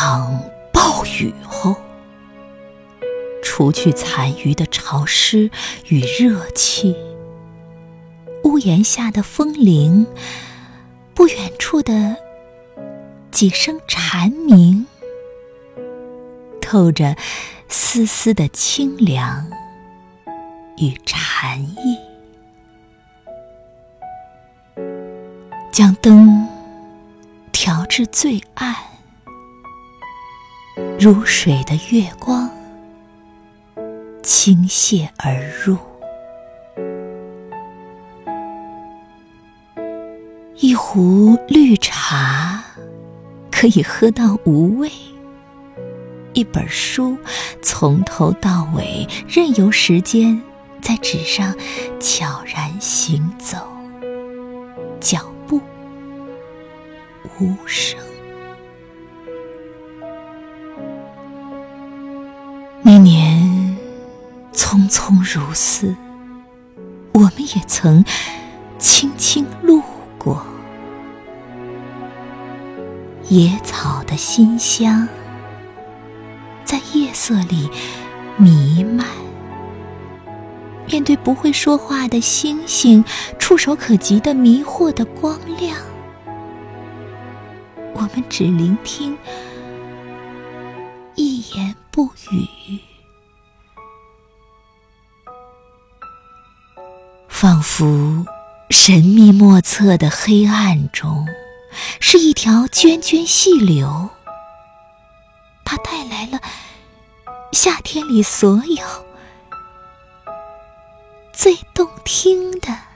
场暴雨后，除去残余的潮湿与热气，屋檐下的风铃，不远处的几声蝉鸣，透着丝丝的清凉与禅意。将灯调至最暗，如水的月光倾泻而入。一壶绿茶可以喝到无味，一本书从头到尾任由时间在纸上悄然行走，脚步。无声。那年匆匆如斯，我们也曾轻轻路过。野草的馨香在夜色里弥漫，面对不会说话的星星，触手可及的迷惑的光亮。我们只聆听，不语，仿佛神秘莫测的黑暗中，是一条涓涓细流，它带来了夏天里所有最动听的。